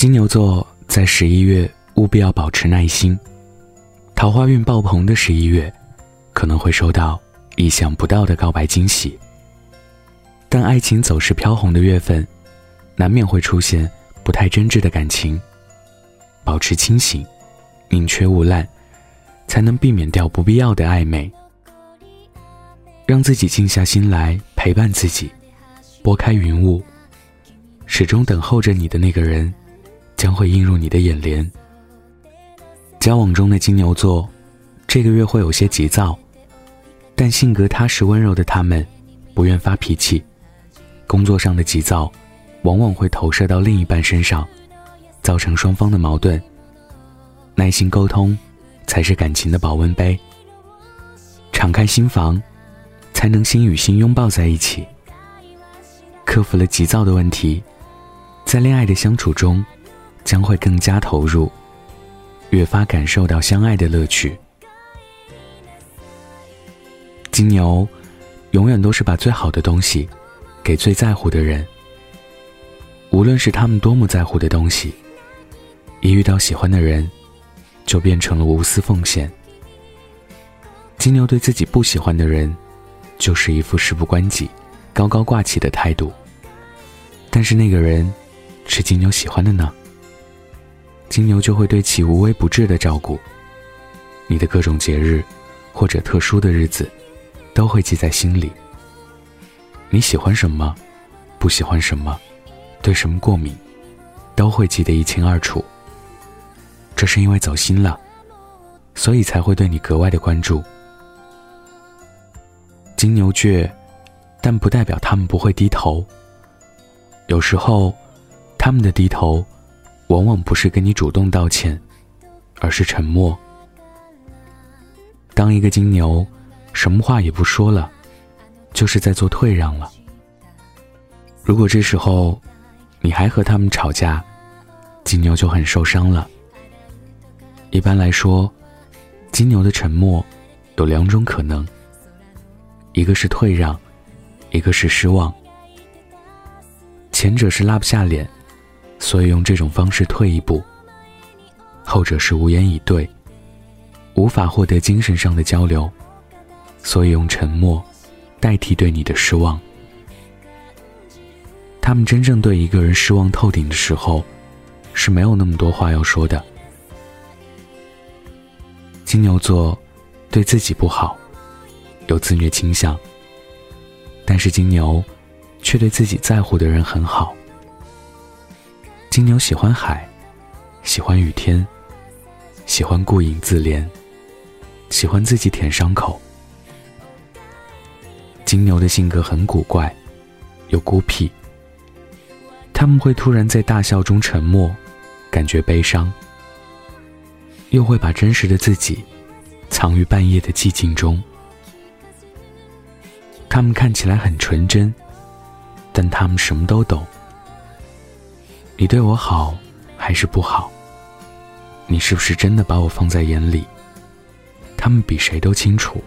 金牛座在十一月务必要保持耐心，桃花运爆棚的十一月，可能会收到意想不到的告白惊喜。但爱情走势飘红的月份，难免会出现不太真挚的感情。保持清醒，宁缺毋滥，才能避免掉不必要的暧昧。让自己静下心来陪伴自己，拨开云雾，始终等候着你的那个人。将会映入你的眼帘。交往中的金牛座，这个月会有些急躁，但性格踏实温柔的他们，不愿发脾气。工作上的急躁，往往会投射到另一半身上，造成双方的矛盾。耐心沟通，才是感情的保温杯。敞开心房，才能心与心拥抱在一起。克服了急躁的问题，在恋爱的相处中。将会更加投入，越发感受到相爱的乐趣。金牛，永远都是把最好的东西给最在乎的人。无论是他们多么在乎的东西，一遇到喜欢的人，就变成了无私奉献。金牛对自己不喜欢的人，就是一副事不关己、高高挂起的态度。但是那个人，是金牛喜欢的呢？金牛就会对其无微不至的照顾，你的各种节日或者特殊的日子，都会记在心里。你喜欢什么，不喜欢什么，对什么过敏，都会记得一清二楚。这是因为走心了，所以才会对你格外的关注。金牛倔，但不代表他们不会低头。有时候，他们的低头。往往不是跟你主动道歉，而是沉默。当一个金牛什么话也不说了，就是在做退让了。如果这时候你还和他们吵架，金牛就很受伤了。一般来说，金牛的沉默有两种可能：一个是退让，一个是失望。前者是拉不下脸。所以用这种方式退一步。后者是无言以对，无法获得精神上的交流，所以用沉默代替对你的失望。他们真正对一个人失望透顶的时候，是没有那么多话要说的。金牛座对自己不好，有自虐倾向，但是金牛却对自己在乎的人很好。金牛喜欢海，喜欢雨天，喜欢顾影自怜，喜欢自己舔伤口。金牛的性格很古怪，又孤僻。他们会突然在大笑中沉默，感觉悲伤，又会把真实的自己藏于半夜的寂静中。他们看起来很纯真，但他们什么都懂。你对我好还是不好？你是不是真的把我放在眼里？他们比谁都清楚。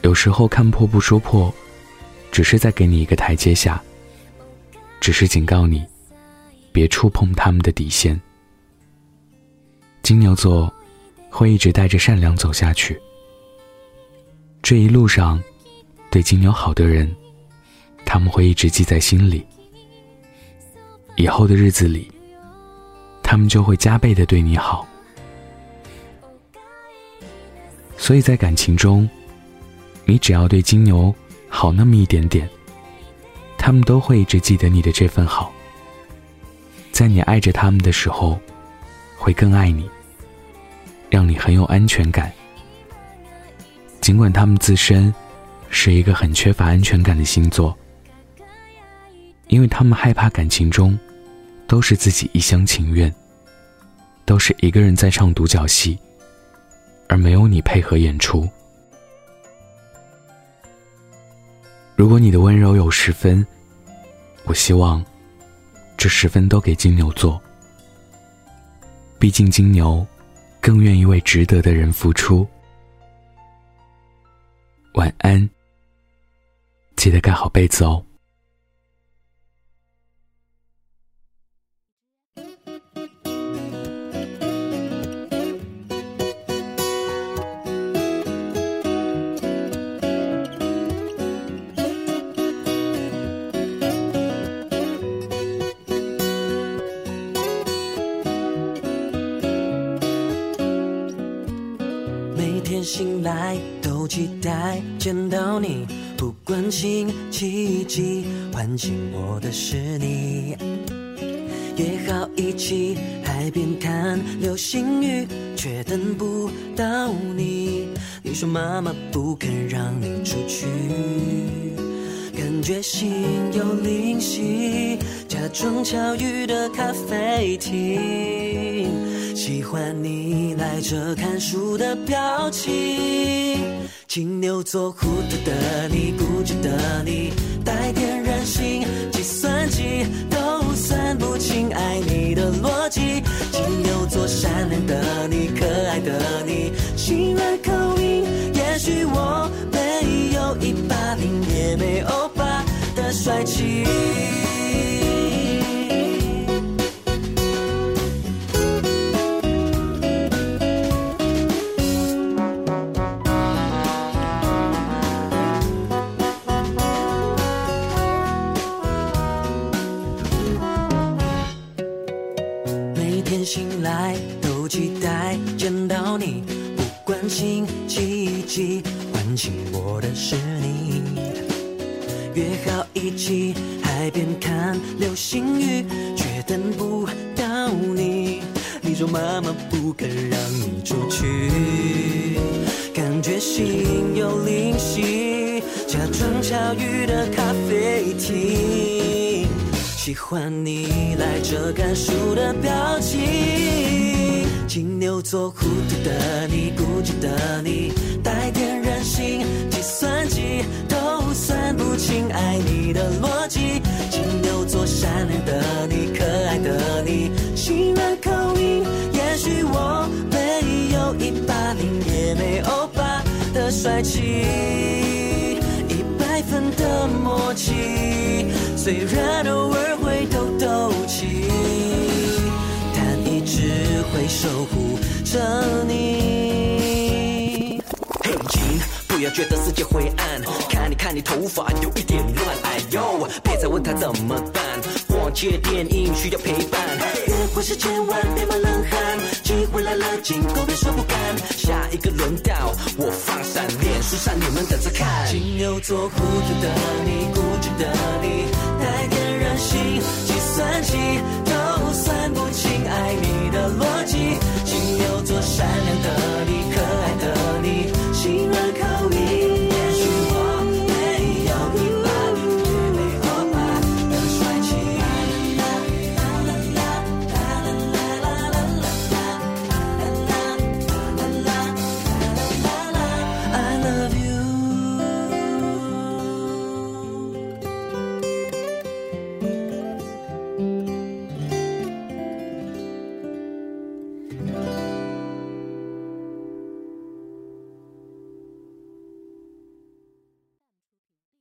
有时候看破不说破，只是在给你一个台阶下，只是警告你，别触碰他们的底线。金牛座会一直带着善良走下去。这一路上，对金牛好的人，他们会一直记在心里。以后的日子里，他们就会加倍的对你好。所以在感情中，你只要对金牛好那么一点点，他们都会一直记得你的这份好。在你爱着他们的时候，会更爱你，让你很有安全感。尽管他们自身是一个很缺乏安全感的星座。因为他们害怕感情中都是自己一厢情愿，都是一个人在唱独角戏，而没有你配合演出。如果你的温柔有十分，我希望这十分都给金牛座。毕竟金牛更愿意为值得的人付出。晚安，记得盖好被子哦。来都期待见到你，不管星期几，唤醒我的是你。约好一起海边看流星雨，却等不到你。你说妈妈不肯让你出去，觉心有灵犀，假装巧遇的咖啡厅，喜欢你赖着看书的表情。金牛座糊涂的你，固执的你，带点任性，天醒来都期待见到你，不管星期几，唤醒我的是你。约好一起海边看流星雨，却等不到你。你说妈妈不肯让你出去，感觉心有灵犀，假装巧遇的咖啡厅。喜欢你赖着看书的表情，金牛座糊涂的你，固执的你，带点任性，计算机都算不清爱你的逻辑。金牛座善良的你，可爱的你，性爱口音，也许我没有一八零，也没欧巴的帅气。一百分的默契，虽然偶尔会抖抖气，但一直会守护着你。嘿，亲，不要觉得世界灰暗，看你看你头发有一点乱，哎呦，别再问他怎么办。逛街电影需要陪伴，约会时千万别冒冷汗，机会来了尽管别说不敢。下一个轮到我放闪，脸书上你们等着看。金牛座孤独的你，固执的你，带心计算机都算不清爱你的逻辑。金牛座善良的你可爱的你心软靠你。